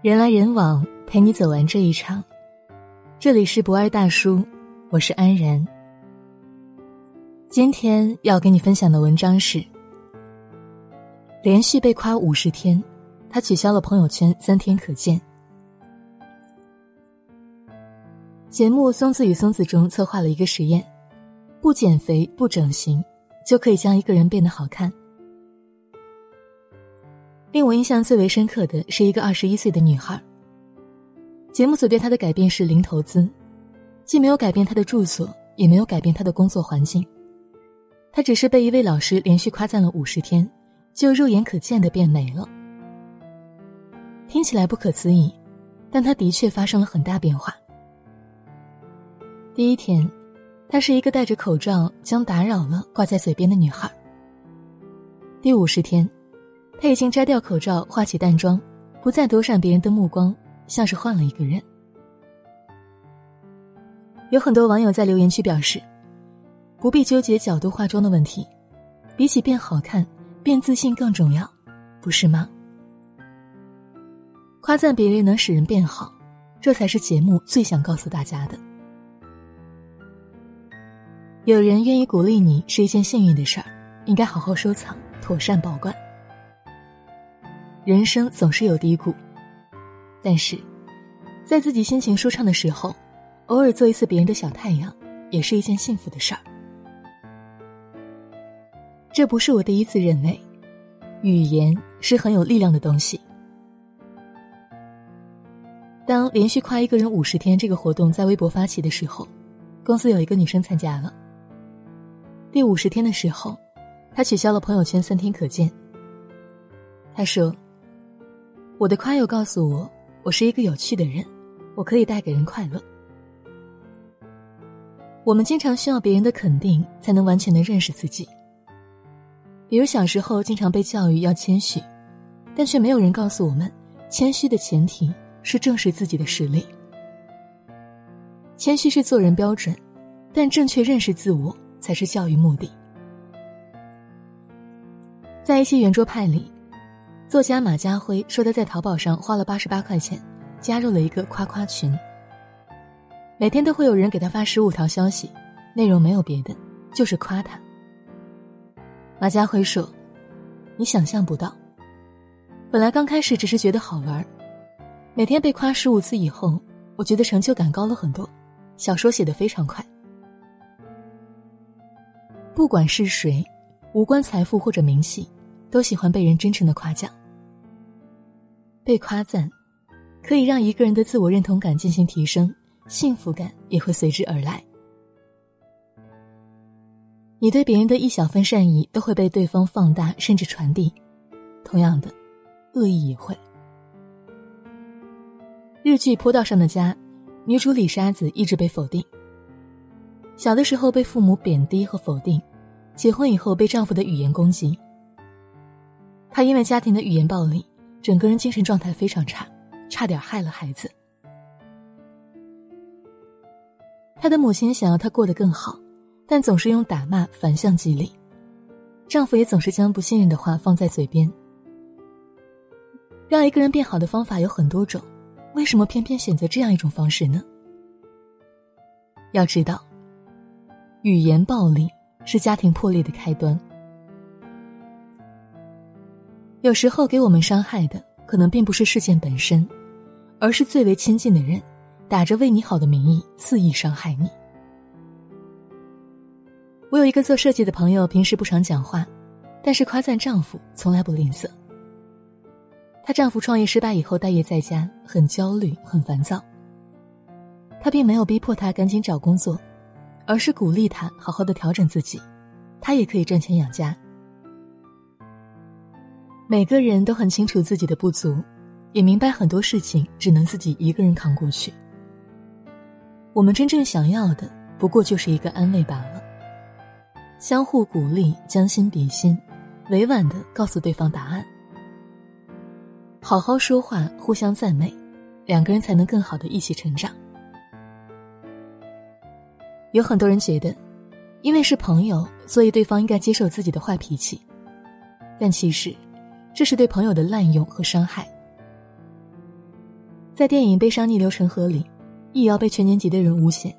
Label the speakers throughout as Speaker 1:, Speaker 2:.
Speaker 1: 人来人往，陪你走完这一场。这里是不二大叔，我是安然。今天要给你分享的文章是：连续被夸五十天，他取消了朋友圈三天可见。节目《松子与松子》中策划了一个实验，不减肥不整形，就可以将一个人变得好看。令我印象最为深刻的是一个二十一岁的女孩。节目组对她的改变是零投资，既没有改变她的住所，也没有改变她的工作环境。她只是被一位老师连续夸赞了五十天，就肉眼可见的变美了。听起来不可思议，但她的确发生了很大变化。第一天，她是一个戴着口罩将“打扰了”挂在嘴边的女孩。第五十天。他已经摘掉口罩，化起淡妆，不再躲闪别人的目光，像是换了一个人。有很多网友在留言区表示，不必纠结角度化妆的问题，比起变好看，变自信更重要，不是吗？夸赞别人能使人变好，这才是节目最想告诉大家的。有人愿意鼓励你是一件幸运的事儿，应该好好收藏，妥善保管。人生总是有低谷，但是，在自己心情舒畅的时候，偶尔做一次别人的小太阳，也是一件幸福的事儿。这不是我第一次认为，语言是很有力量的东西。当连续夸一个人五十天这个活动在微博发起的时候，公司有一个女生参加了。第五十天的时候，她取消了朋友圈三天可见。她说。我的夸友告诉我，我是一个有趣的人，我可以带给人快乐。我们经常需要别人的肯定，才能完全的认识自己。比如小时候经常被教育要谦虚，但却没有人告诉我们，谦虚的前提是正视自己的实力。谦虚是做人标准，但正确认识自我才是教育目的。在一期圆桌派里。作家马家辉说：“他在淘宝上花了八十八块钱，加入了一个夸夸群。每天都会有人给他发十五条消息，内容没有别的，就是夸他。”马家辉说：“你想象不到，本来刚开始只是觉得好玩，每天被夸十五次以后，我觉得成就感高了很多，小说写得非常快。不管是谁，无关财富或者名气，都喜欢被人真诚的夸奖。”被夸赞，可以让一个人的自我认同感进行提升，幸福感也会随之而来。你对别人的一小份善意都会被对方放大甚至传递，同样的，恶意也会。日剧《坡道上的家》，女主李沙子一直被否定。小的时候被父母贬低和否定，结婚以后被丈夫的语言攻击。她因为家庭的语言暴力。整个人精神状态非常差，差点害了孩子。他的母亲想要他过得更好，但总是用打骂反向激励。丈夫也总是将不信任的话放在嘴边。让一个人变好的方法有很多种，为什么偏偏选择这样一种方式呢？要知道，语言暴力是家庭破裂的开端。有时候给我们伤害的可能并不是事件本身，而是最为亲近的人，打着为你好的名义肆意伤害你。我有一个做设计的朋友，平时不常讲话，但是夸赞丈夫从来不吝啬。她丈夫创业失败以后待业在家，很焦虑，很烦躁。她并没有逼迫他赶紧找工作，而是鼓励他好好的调整自己，他也可以赚钱养家。每个人都很清楚自己的不足，也明白很多事情只能自己一个人扛过去。我们真正想要的，不过就是一个安慰罢了。相互鼓励，将心比心，委婉的告诉对方答案。好好说话，互相赞美，两个人才能更好的一起成长。有很多人觉得，因为是朋友，所以对方应该接受自己的坏脾气，但其实。这是对朋友的滥用和伤害。在电影《悲伤逆流成河》里，易遥被全年级的人诬陷，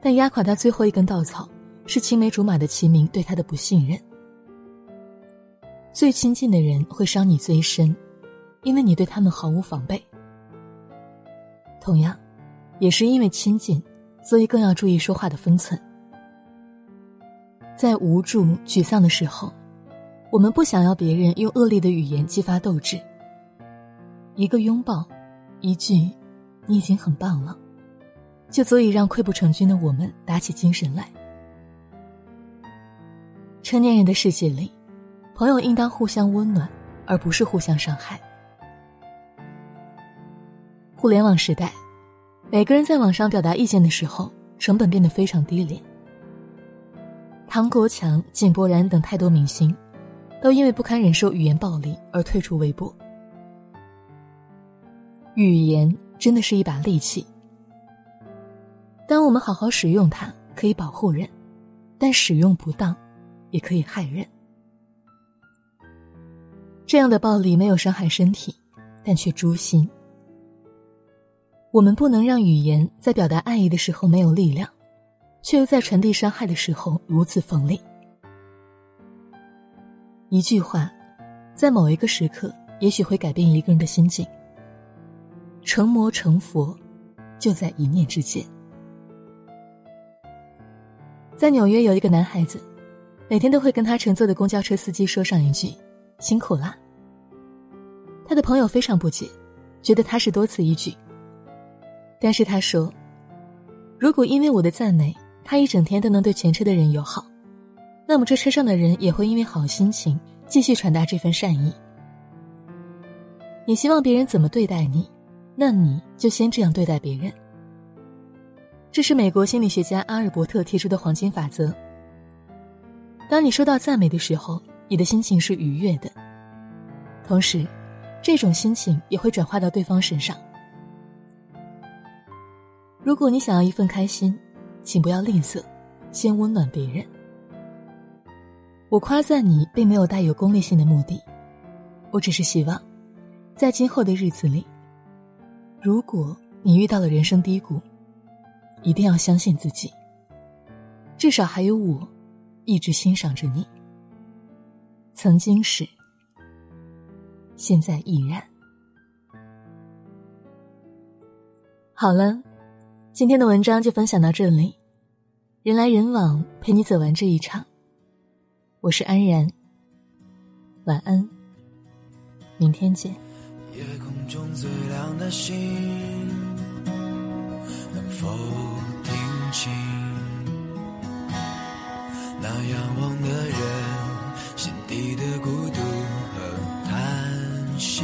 Speaker 1: 但压垮他最后一根稻草是青梅竹马的齐明对他的不信任。最亲近的人会伤你最深，因为你对他们毫无防备。同样，也是因为亲近，所以更要注意说话的分寸。在无助、沮丧的时候，我们不想要别人用恶劣的语言激发斗志。一个拥抱，一句“你已经很棒了”，就足以让溃不成军的我们打起精神来。成年人的世界里，朋友应当互相温暖，而不是互相伤害。互联网时代，每个人在网上表达意见的时候，成本变得非常低廉。唐国强、井柏然等太多明星，都因为不堪忍受语言暴力而退出微博。语言真的是一把利器，当我们好好使用它，可以保护人；但使用不当，也可以害人。这样的暴力没有伤害身体，但却诛心。我们不能让语言在表达爱意的时候没有力量，却又在传递伤害的时候如此锋利。一句话，在某一个时刻，也许会改变一个人的心境。成魔成佛，就在一念之间。在纽约有一个男孩子，每天都会跟他乘坐的公交车司机说上一句：“辛苦啦。”他的朋友非常不解，觉得他是多此一举。但是他说：“如果因为我的赞美，他一整天都能对全车的人友好，那么这车上的人也会因为好心情继续传达这份善意。你希望别人怎么对待你，那你就先这样对待别人。这是美国心理学家阿尔伯特提出的黄金法则。当你收到赞美的时候，你的心情是愉悦的，同时，这种心情也会转化到对方身上。”如果你想要一份开心，请不要吝啬，先温暖别人。我夸赞你，并没有带有功利性的目的，我只是希望，在今后的日子里，如果你遇到了人生低谷，一定要相信自己，至少还有我，一直欣赏着你。曾经是，现在依然。好了。今天的文章就分享到这里，人来人往，陪你走完这一场。我是安然，晚安，明天见。
Speaker 2: 夜空中最亮的星，能否听清那仰望的人心底的孤独和叹息？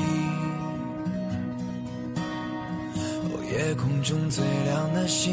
Speaker 2: 哦夜空中最亮的星，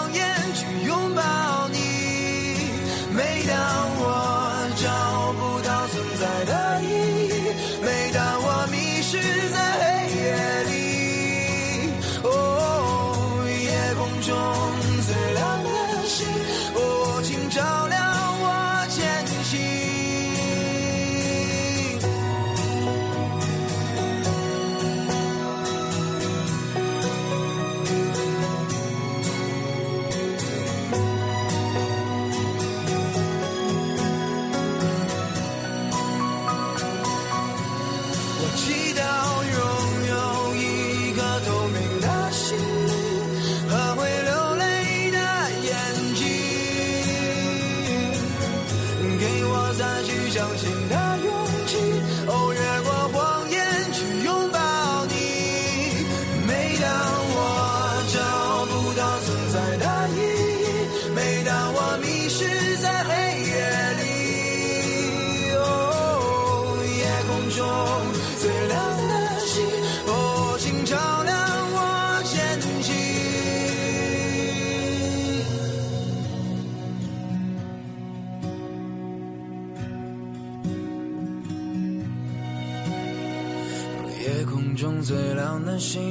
Speaker 2: 期待夜空中最亮的星，